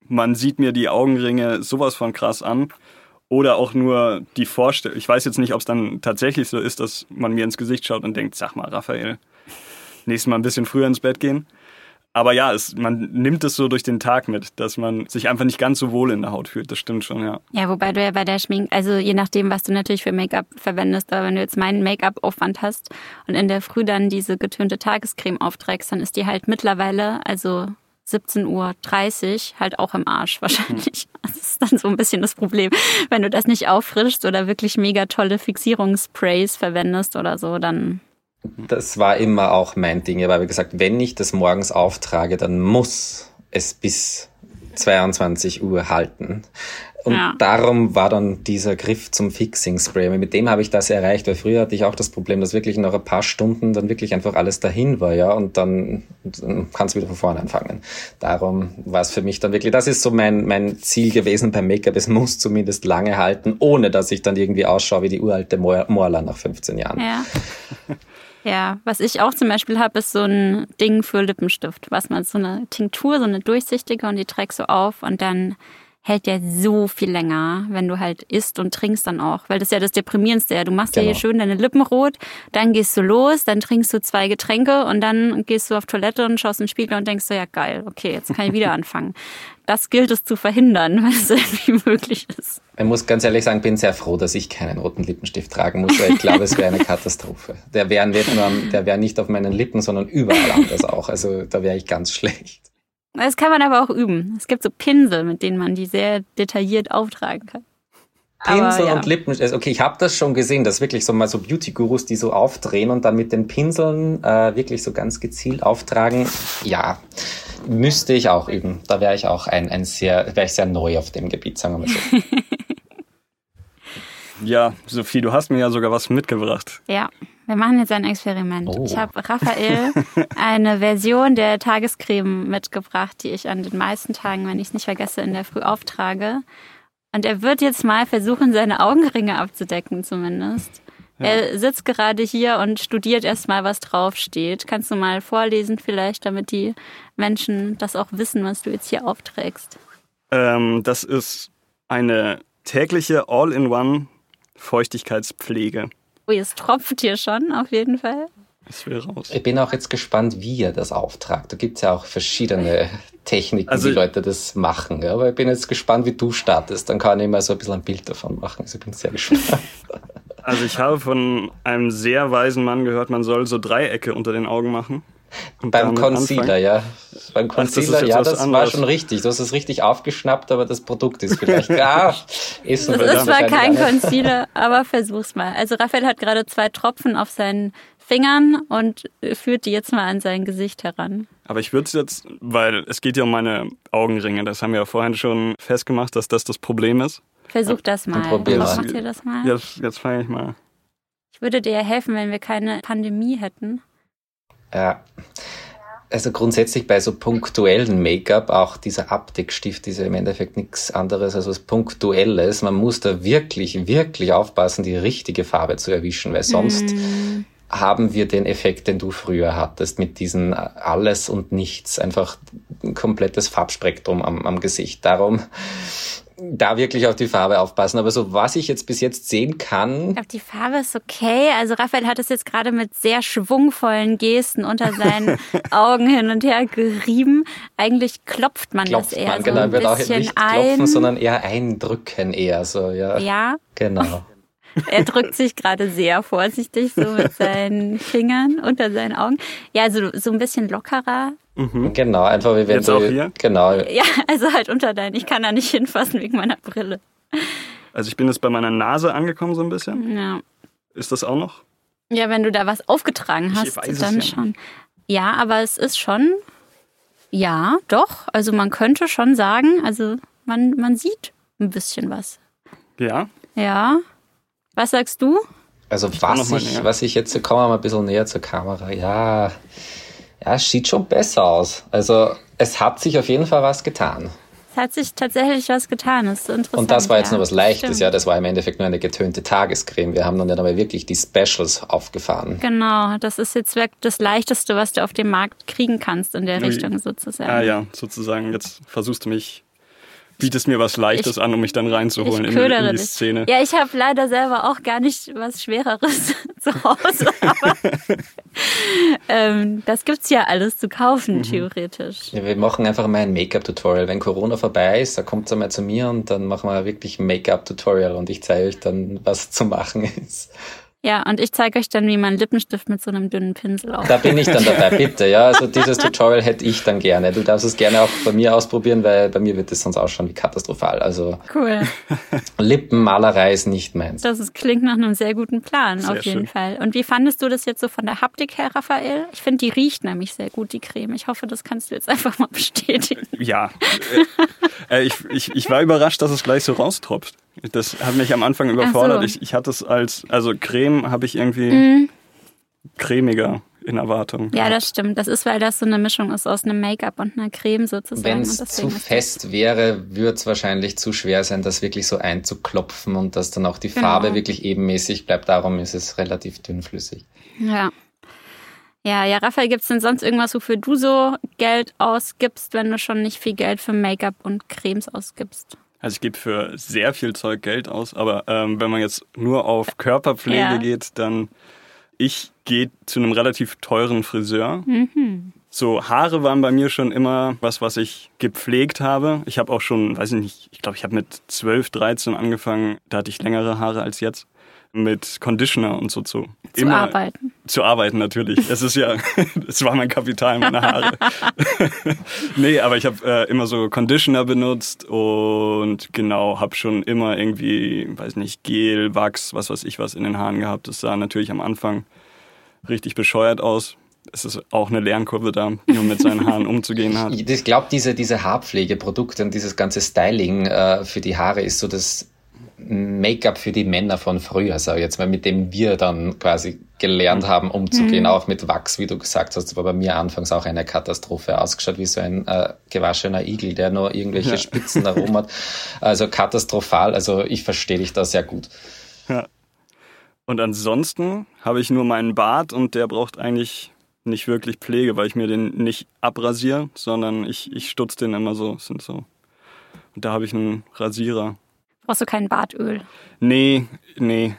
man sieht mir die Augenringe sowas von krass an. Oder auch nur die Vorstellung. Ich weiß jetzt nicht, ob es dann tatsächlich so ist, dass man mir ins Gesicht schaut und denkt, sag mal, Raphael, nächstes Mal ein bisschen früher ins Bett gehen. Aber ja, es, man nimmt es so durch den Tag mit, dass man sich einfach nicht ganz so wohl in der Haut fühlt. Das stimmt schon, ja. Ja, wobei du ja bei der Schmink, also je nachdem, was du natürlich für Make-up verwendest, aber wenn du jetzt meinen Make-up-Aufwand hast und in der Früh dann diese getönte Tagescreme aufträgst, dann ist die halt mittlerweile, also 17.30 Uhr halt auch im Arsch wahrscheinlich. Mhm. Das ist dann so ein bisschen das Problem. Wenn du das nicht auffrischst oder wirklich mega tolle Fixierungssprays verwendest oder so, dann. Das war immer auch mein Ding. Aber wie gesagt, wenn ich das morgens auftrage, dann muss es bis 22 Uhr halten. Und ja. darum war dann dieser Griff zum Fixing Spray. Mit dem habe ich das erreicht, weil früher hatte ich auch das Problem, dass wirklich nach ein paar Stunden dann wirklich einfach alles dahin war, ja, und dann, dann kannst du wieder von vorne anfangen. Darum war es für mich dann wirklich, das ist so mein, mein Ziel gewesen beim Make-up. Es muss zumindest lange halten, ohne dass ich dann irgendwie ausschaue wie die uralte Morla nach 15 Jahren. Ja. [LAUGHS] Ja, was ich auch zum Beispiel habe, ist so ein Ding für Lippenstift, was man so eine Tinktur, so eine durchsichtige und die trägst du auf und dann hält ja so viel länger, wenn du halt isst und trinkst dann auch. Weil das ist ja das Deprimierendste. Du machst genau. ja hier schön deine Lippen rot, dann gehst du los, dann trinkst du zwei Getränke und dann gehst du auf Toilette und schaust in den Spiegel und denkst so, ja geil, okay, jetzt kann ich wieder [LAUGHS] anfangen. Das gilt es zu verhindern, [LAUGHS] weil es irgendwie möglich ist. Ich muss ganz ehrlich sagen, bin sehr froh, dass ich keinen roten Lippenstift tragen muss, weil ich glaube, es wäre eine [LAUGHS] Katastrophe. Der wäre nicht, wäre nicht auf meinen Lippen, sondern überall anders auch. Also da wäre ich ganz schlecht. Das kann man aber auch üben. Es gibt so Pinsel, mit denen man die sehr detailliert auftragen kann. Pinsel ja. und Lippen. Also, okay, ich habe das schon gesehen, dass wirklich so mal so Beauty-Gurus, die so aufdrehen und dann mit den Pinseln äh, wirklich so ganz gezielt auftragen. Ja, müsste ich auch üben. Da wäre ich auch ein, ein sehr, wäre ich sehr neu auf dem Gebiet, sagen wir mal so. [LAUGHS] ja, Sophie, du hast mir ja sogar was mitgebracht. Ja. Wir machen jetzt ein Experiment. Oh. Ich habe Raphael eine Version der Tagescreme mitgebracht, die ich an den meisten Tagen, wenn ich es nicht vergesse, in der Früh auftrage. Und er wird jetzt mal versuchen, seine Augenringe abzudecken zumindest. Ja. Er sitzt gerade hier und studiert erstmal, was draufsteht. Kannst du mal vorlesen vielleicht, damit die Menschen das auch wissen, was du jetzt hier aufträgst? Ähm, das ist eine tägliche All-in-One Feuchtigkeitspflege. Ui, es tropft hier schon, auf jeden Fall. Ich will raus. Ich bin auch jetzt gespannt, wie ihr das auftragt. Da gibt es ja auch verschiedene [LAUGHS] Techniken, also, wie Leute das machen. Ja? Aber ich bin jetzt gespannt, wie du startest. Dann kann ich mal so ein bisschen ein Bild davon machen. Also ich bin sehr gespannt. [LAUGHS] Also ich habe von einem sehr weisen Mann gehört, man soll so Dreiecke unter den Augen machen. Beim Concealer, anfangen. ja. Beim Concealer, Ach, das ja, das anderes. war schon richtig. Du hast es richtig aufgeschnappt, aber das Produkt ist vielleicht. [LAUGHS] ah, ist das ist zwar kein Concealer, aber versuch's mal. Also Raphael hat gerade zwei Tropfen auf seinen Fingern und führt die jetzt mal an sein Gesicht heran. Aber ich würde es jetzt, weil es geht ja um meine Augenringe, das haben wir ja vorhin schon festgemacht, dass das das Problem ist. Versuch das mal. Probier mal. Macht ihr das mal? Jetzt, jetzt fange ich mal. Ich würde dir helfen, wenn wir keine Pandemie hätten. Ja. Also grundsätzlich bei so punktuellen Make-up, auch dieser Abdeckstift ist ja im Endeffekt nichts anderes als was Punktuelles. Man muss da wirklich, wirklich aufpassen, die richtige Farbe zu erwischen, weil sonst mm. haben wir den Effekt, den du früher hattest, mit diesen alles und nichts, einfach ein komplettes Farbspektrum am, am Gesicht. Darum da wirklich auf die Farbe aufpassen. Aber so was ich jetzt bis jetzt sehen kann. Ich glaube, die Farbe ist okay. Also Raphael hat es jetzt gerade mit sehr schwungvollen Gesten unter seinen [LAUGHS] Augen hin und her gerieben. Eigentlich klopft man klopft das eher man, so genau, ein wird auch nicht ein. klopfen, sondern eher eindrücken eher so, ja. ja, Genau. er drückt sich gerade sehr vorsichtig so mit seinen [LAUGHS] Fingern unter seinen Augen. Ja, also so ein bisschen lockerer. Genau, einfach wie wenn Jetzt du auch hier? genau. Ja, also halt unter deinen. Ich kann da nicht hinfassen wegen meiner Brille. Also ich bin jetzt bei meiner Nase angekommen so ein bisschen. Ja. Ist das auch noch? Ja, wenn du da was aufgetragen Ich hast, weiß es dann ja schon. Ja, aber es ist schon, ja, doch. Also man könnte schon sagen, also man, man sieht ein bisschen was. Ja. Ja. Was sagst du? Also komm noch was ich, was ich jetzt, kommen wir mal ein bisschen näher zur Kamera. Ja, ja, es sieht schon besser aus. Also es hat sich auf jeden Fall was getan. Es hat sich tatsächlich was getan. Das ist so interessant. Und das war jetzt ja. nur was Leichtes, Stimmt. ja. Das war im Endeffekt nur eine getönte Tagescreme. Wir haben dann ja dabei wirklich die Specials aufgefahren. Genau, das ist jetzt wirklich das Leichteste, was du auf dem Markt kriegen kannst in der Ui. Richtung sozusagen. Ah ja, sozusagen. Jetzt versuchst du mich, bietest mir was Leichtes Ich- an, um mich dann reinzuholen Ich in, die- in die dich. Szene. Ja, ich habe leider selber auch gar nicht was Schwereres [LAUGHS] zu Hause, aber [LAUGHS] [LAUGHS] ähm, das gibt's ja alles zu kaufen, Mhm. theoretisch. Ja, wir machen einfach mal ein Make-up-Tutorial. Wenn Corona vorbei ist, da kommt mal zu mir und dann machen wir wirklich ein Make-up-Tutorial und ich zeige euch dann, was zu machen [LAUGHS] ist. Ja, und ich zeige euch dann, wie man Lippenstift mit so einem dünnen Pinsel auf. Da bin ich dann dabei, [LAUGHS] bitte. Ja, also dieses Tutorial hätte ich dann gerne. Du darfst es gerne auch bei mir ausprobieren, weil bei mir wird es sonst ausschauen wie katastrophal. Also Cool. [LAUGHS] Lippenmalerei ist nicht meins. Das ist, klingt nach einem sehr guten Plan, Sehr auf jeden schön. Fall. Und wie fandest du das jetzt so von der Haptik her, Raphael? Ich finde, die riecht nämlich sehr gut, die Creme. Ich hoffe, das kannst du jetzt einfach mal bestätigen. Ja. äh, äh, ich, ich, ich war überrascht, dass es gleich so raustropft. Das hat mich am Anfang überfordert. so. Ich, ich hatte es als, also Creme habe ich irgendwie Mhm. cremiger in Erwartung. Ja, das stimmt. Das ist, weil das so eine Mischung ist aus einem Make-up und einer Creme sozusagen. Wenn Und es zu fest wäre, würde es wahrscheinlich zu schwer sein, das wirklich so einzuklopfen und dass dann auch die Genau. Farbe wirklich ebenmäßig bleibt. Darum ist es relativ dünnflüssig. Ja. Ja, ja, Raphael, gibt's denn sonst irgendwas, wofür du so Geld ausgibst, wenn du schon nicht viel Geld für Make-up und Cremes ausgibst? Also ich gebe für sehr viel Zeug Geld aus, aber ähm, wenn man jetzt nur auf Körperpflege Ja. geht, dann ich gehe zu einem relativ teuren Friseur. So Haare waren bei mir schon immer was, was ich gepflegt habe. Ich habe auch schon, weiß ich nicht, ich glaube, ich habe mit 12, 13 angefangen, da hatte ich längere Haare als jetzt, mit Conditioner und so zu. Zu arbeiten. Zu arbeiten natürlich. Es ist ja, [LAUGHS] es war mein Kapital, meine Haare. [LAUGHS] nee, aber ich habe äh, immer so Conditioner benutzt und genau, habe schon immer irgendwie, weiß nicht, Gel, Wachs, was weiß ich was in den Haaren gehabt. Das sah natürlich am Anfang richtig bescheuert aus. Es ist auch eine Lernkurve da, wie man mit seinen [LAUGHS] Haaren umzugehen hat. Ich glaube, diese, diese Haarpflegeprodukte und dieses ganze Styling äh, für die Haare ist so das Make-up für die Männer von früher, sag ich jetzt mal, mit dem wir dann quasi gelernt haben, umzugehen, auch mit Wachs, wie du gesagt hast, war bei mir anfangs auch eine Katastrophe ausgeschaut, wie so ein äh, gewaschener Igel, der nur irgendwelche Ja. Spitzen herum hat. Also katastrophal, also ich verstehe dich da sehr gut. Ja. Und ansonsten habe ich nur meinen Bart und der braucht eigentlich nicht wirklich Pflege, weil ich mir den nicht abrasiere, sondern ich, ich stutze den immer so. Sind so. Und da habe ich einen Rasierer. Brauchst du kein Bartöl? Nee, nee.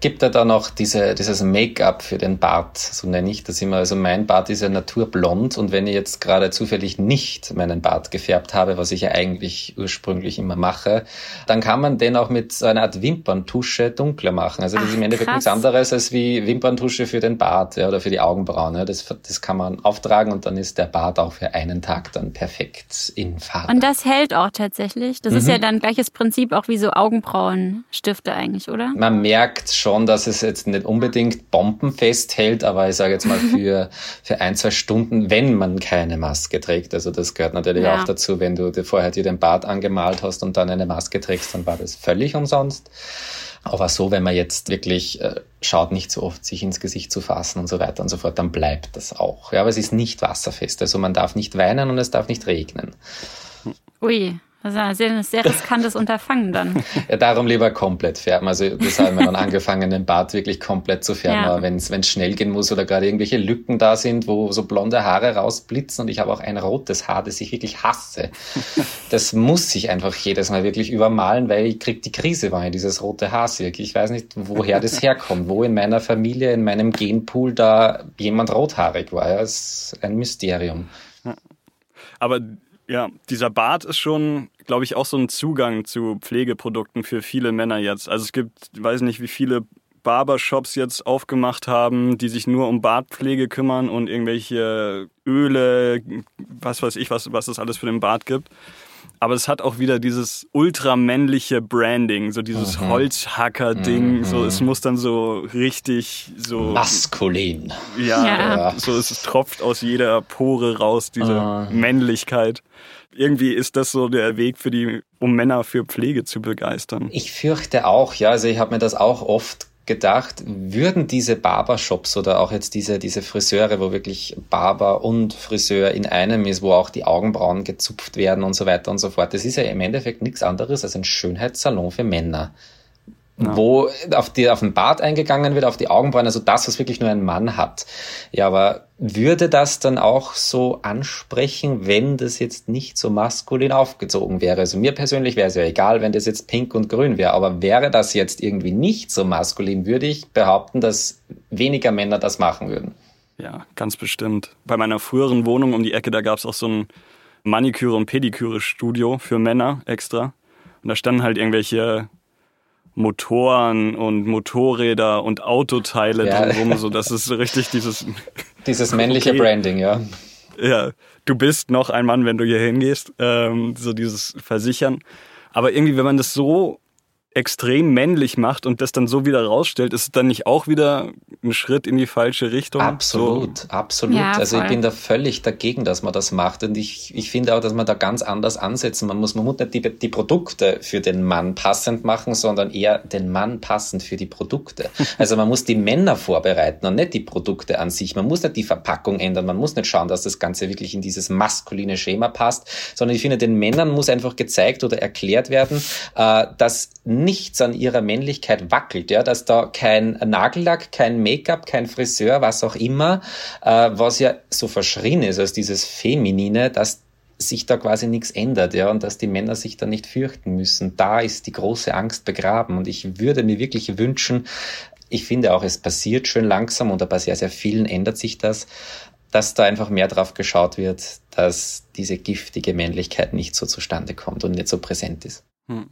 Gibt da da noch diese, dieses Make-up für den Bart, so nenne ich das immer. Also mein Bart ist ja naturblond und wenn ich jetzt gerade zufällig nicht meinen Bart gefärbt habe, was ich ja eigentlich ursprünglich immer mache, dann kann man den auch mit so einer Art Wimperntusche dunkler machen. Also das Ach, ist im Endeffekt nichts anderes als wie Wimperntusche für den Bart ja, oder für die Augenbrauen. Ja. Das, das kann man auftragen und dann ist der Bart auch für einen Tag dann perfekt in Farbe. Und das hält auch tatsächlich. Das Mhm. ist ja dann gleiches Prinzip auch wie so Augenbrauenstifte eigentlich, oder? Man merkt schon, dass es jetzt nicht unbedingt bombenfest hält, aber ich sage jetzt mal [LAUGHS] für, für ein, zwei Stunden, wenn man keine Maske trägt. Also das gehört natürlich Ja. auch dazu, wenn du dir vorher dir den Bart angemalt hast und dann eine Maske trägst, dann war das völlig umsonst. Aber so, wenn man jetzt wirklich äh, schaut, nicht so oft sich ins Gesicht zu fassen und so weiter und so fort, dann bleibt das auch. Ja, aber es ist nicht wasserfest. Also man darf nicht weinen und es darf nicht regnen. Ui, Das ist ein sehr, sehr riskantes Unterfangen dann. Ja, darum lieber komplett färben. Also das haben wir dann angefangen, den Bart wirklich komplett zu färben. Ja. Aber wenn es schnell gehen muss oder gerade irgendwelche Lücken da sind, wo so blonde Haare rausblitzen und ich habe auch ein rotes Haar, das ich wirklich hasse, das muss ich einfach jedes Mal wirklich übermalen, weil ich krieg die Krise, wenn ich dieses rote Haar sehe. Ich weiß nicht, woher das herkommt, wo in meiner Familie, in meinem Genpool da jemand rothaarig war. Ja, das ist ein Mysterium. Aber ja, dieser Bart ist schon, glaube ich, auch so ein Zugang zu Pflegeprodukten für viele Männer jetzt. Also es gibt, weiß nicht, wie viele Barbershops jetzt aufgemacht haben, die sich nur um Bartpflege kümmern und irgendwelche Öle, was weiß ich, was, was es alles für den Bart gibt aber es hat auch wieder dieses ultramännliche Branding, so dieses mhm. Holzhacker-Ding. Mhm. So, es muss dann so richtig so. Maskulin. Ja, ja. so es, tropft aus jeder Pore raus, diese mhm. Männlichkeit. Irgendwie ist das so der Weg für die, um Männer für Pflege zu begeistern. Ich fürchte auch, ja. Also ich habe mir das auch oft gedacht, würden diese Barbershops oder auch jetzt diese, diese Friseure, wo wirklich Barber und Friseur in einem ist, wo auch die Augenbrauen gezupft werden und so weiter und so fort, das ist ja im Endeffekt nichts anderes als ein Schönheitssalon für Männer ja. wo auf, die, auf den Bart eingegangen wird, auf die Augenbrauen, also das, was wirklich nur ein Mann hat. Ja, aber würde das dann auch so ansprechen, wenn das jetzt nicht so maskulin aufgezogen wäre? Also mir persönlich wäre es ja egal, wenn das jetzt pink und grün wäre, aber wäre das jetzt irgendwie nicht so maskulin, würde ich behaupten, dass weniger Männer das machen würden. Ja, ganz bestimmt. Bei meiner früheren Wohnung um die Ecke, da gab es auch so ein Maniküre- und Pediküre-Studio für Männer extra. Und da standen halt irgendwelche Motoren und Motorräder und Autoteile ja. drumherum, so das ist richtig dieses [LAUGHS] dieses männliche okay. Branding, ja. Ja, du bist noch ein Mann, wenn du hier hingehst, ähm, so dieses Versichern. Aber irgendwie, wenn man das so extrem männlich macht und das dann so wieder rausstellt, ist es dann nicht auch wieder ein Schritt in die falsche Richtung? Absolut, so. absolut. Ja, also ich bin da völlig dagegen, dass man das macht und ich, ich finde auch, dass man da ganz anders ansetzen. Man muss, man muss nicht die, die Produkte für den Mann passend machen, sondern eher den Mann passend für die Produkte. [LAUGHS] Also man muss die Männer vorbereiten und nicht die Produkte an sich. Man muss nicht die Verpackung ändern, man muss nicht schauen, dass das Ganze wirklich in dieses maskuline Schema passt, sondern ich finde, den Männern muss einfach gezeigt oder erklärt werden, äh, dass nichts an ihrer Männlichkeit wackelt, ja, dass da kein Nagellack, kein Make-up, kein Friseur, was auch immer, äh, was ja so verschrien ist als dieses Feminine, dass sich da quasi nichts ändert, ja, und dass die Männer sich da nicht fürchten müssen. Da ist die große Angst begraben. Und ich würde mir wirklich wünschen, ich finde auch, es passiert schön langsam und bei sehr, sehr vielen ändert sich das, dass da einfach mehr drauf geschaut wird, dass diese giftige Männlichkeit nicht so zustande kommt und nicht so präsent ist. Hm.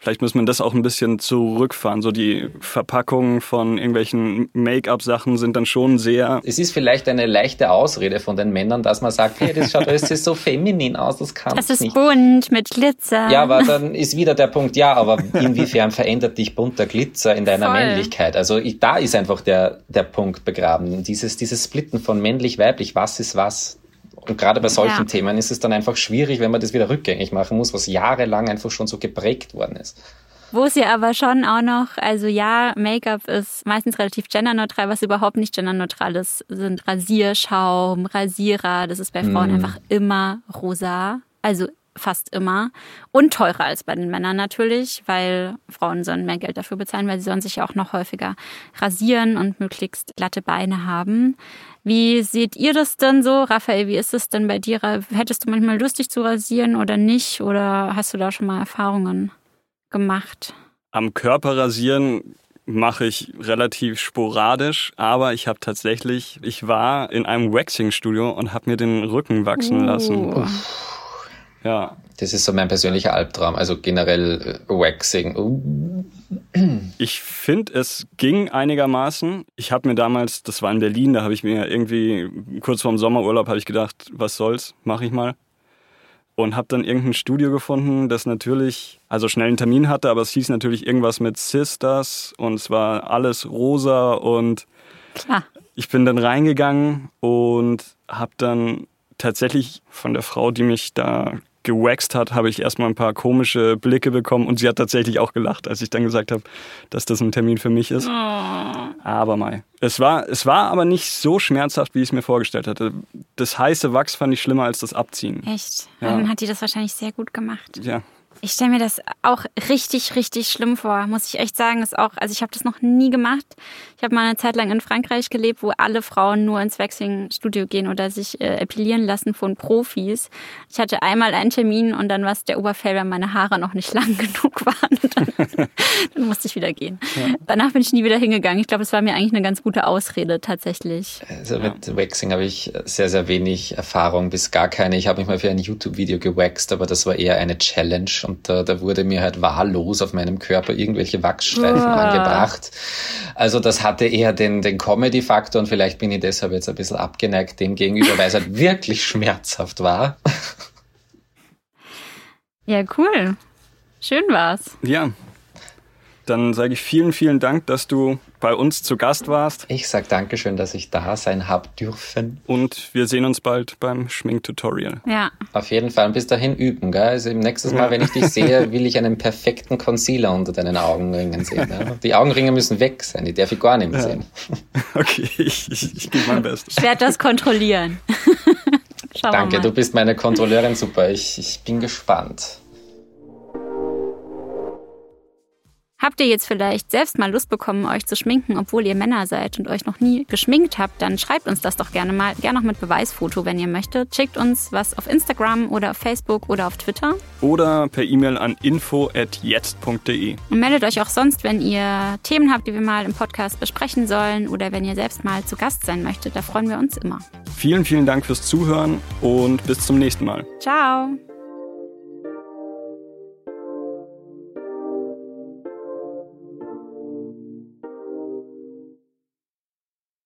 Vielleicht muss man das auch ein bisschen zurückfahren. So die Verpackungen von irgendwelchen Make-up-Sachen sind dann schon sehr. Es ist vielleicht eine leichte Ausrede von den Männern, dass man sagt, hey, das schaut alles so [LAUGHS] feminin aus, das kann Das ist nicht. bunt mit Glitzer. Ja, aber dann ist wieder der Punkt, ja, aber inwiefern verändert dich bunter Glitzer in deiner Voll. Männlichkeit? Also ich, da ist einfach der, der Punkt begraben. Dieses, dieses Splitten von männlich-weiblich, was ist was? Und gerade bei solchen ja. Themen ist es dann einfach schwierig, wenn man das wieder rückgängig machen muss, was jahrelang einfach schon so geprägt worden ist. Wo es ja aber schon auch noch, also ja, Make-up ist meistens relativ genderneutral, was überhaupt nicht genderneutral ist, sind Rasierschaum, Rasierer, das ist bei Frauen mm. einfach immer rosa. Also fast immer. Und teurer als bei den Männern natürlich, weil Frauen sollen mehr Geld dafür bezahlen, weil sie sollen sich ja auch noch häufiger rasieren und möglichst glatte Beine haben. Wie seht ihr das denn so? Raphael, wie ist es denn bei dir? Hättest du manchmal Lust, dich zu rasieren oder nicht? Oder hast du da schon mal Erfahrungen gemacht? Am Körper rasieren mache ich relativ sporadisch, aber ich habe tatsächlich, ich war in einem Waxing-Studio und habe mir den Rücken wachsen uh. lassen. Ja. Das ist so mein persönlicher Albtraum, also generell äh, Waxing. Uh. Ich finde, es ging einigermaßen. Ich habe mir damals, das war in Berlin, da habe ich mir irgendwie kurz vorm Sommerurlaub habe ich gedacht, was soll's, mache ich mal. Und habe dann irgendein Studio gefunden, das natürlich, also schnell einen Termin hatte, aber es hieß natürlich irgendwas mit Sisters und es war alles rosa und Klar. ich bin dann reingegangen und habe dann tatsächlich von der Frau, die mich da gewaxt hat, habe ich erstmal ein paar komische Blicke bekommen und sie hat tatsächlich auch gelacht, als ich dann gesagt habe, dass das ein Termin für mich ist. Oh. Aber mal. Es war, es war aber nicht so schmerzhaft, wie ich es mir vorgestellt hatte. Das heiße Wachs fand ich schlimmer als das Abziehen. Echt? Ja. Dann hat die das wahrscheinlich sehr gut gemacht. Ja, ich stelle mir das auch richtig, richtig schlimm vor, muss ich echt sagen. Ist auch, also ich habe das noch nie gemacht. Ich habe mal eine Zeit lang in Frankreich gelebt, wo alle Frauen nur ins Waxing-Studio gehen oder sich äh, epilieren lassen von Profis. Ich hatte einmal einen Termin und dann war es der Oberfell, weil meine Haare noch nicht [LAUGHS] lang genug waren. [LAUGHS] Dann, dann, musste ich wieder gehen. Ja. Danach bin ich nie wieder hingegangen. Ich glaube, es war mir eigentlich eine ganz gute Ausrede tatsächlich. Also mit Waxing habe ich sehr, sehr wenig Erfahrung, bis gar keine. Ich habe mich mal für ein YouTube-Video gewaxt, aber das war eher eine Challenge und äh, da wurde mir halt wahllos auf meinem Körper irgendwelche Wachsstreifen oh. angebracht. Also das hatte eher den, den Comedy-Faktor und vielleicht bin ich deshalb jetzt ein bisschen abgeneigt dem gegenüber, weil es halt [LAUGHS] wirklich schmerzhaft war. Ja, cool. Schön war's. Ja, dann sage ich vielen, vielen Dank, dass du bei uns zu Gast warst. Ich sage Dankeschön, dass ich da sein habe dürfen. Und wir sehen uns bald beim Schminktutorial. Ja. Auf jeden Fall. Und bis dahin üben, gell? Also im nächsten Mal, wenn ich dich sehe, [LAUGHS] will ich einen perfekten Concealer unter deinen Augenringen sehen. Ja? Die Augenringe müssen weg sein, die darf ich gar nicht mehr ja. sehen. [LAUGHS] Okay, ich, ich, ich gebe mein Bestes. Ich werde das kontrollieren. [LAUGHS] Danke, du bist meine Kontrolleurin, super. Ich, ich bin gespannt. Habt ihr jetzt vielleicht selbst mal Lust bekommen, euch zu schminken, obwohl ihr Männer seid und euch noch nie geschminkt habt, dann schreibt uns das doch gerne mal, gerne noch mit Beweisfoto, wenn ihr möchtet. Schickt uns was auf Instagram oder auf Facebook oder auf Twitter. Oder per E-Mail an info@jetzt.de. Und meldet euch auch sonst, wenn ihr Themen habt, die wir mal im Podcast besprechen sollen oder wenn ihr selbst mal zu Gast sein möchtet. Da freuen wir uns immer. Vielen, vielen Dank fürs Zuhören und bis zum nächsten Mal. Ciao.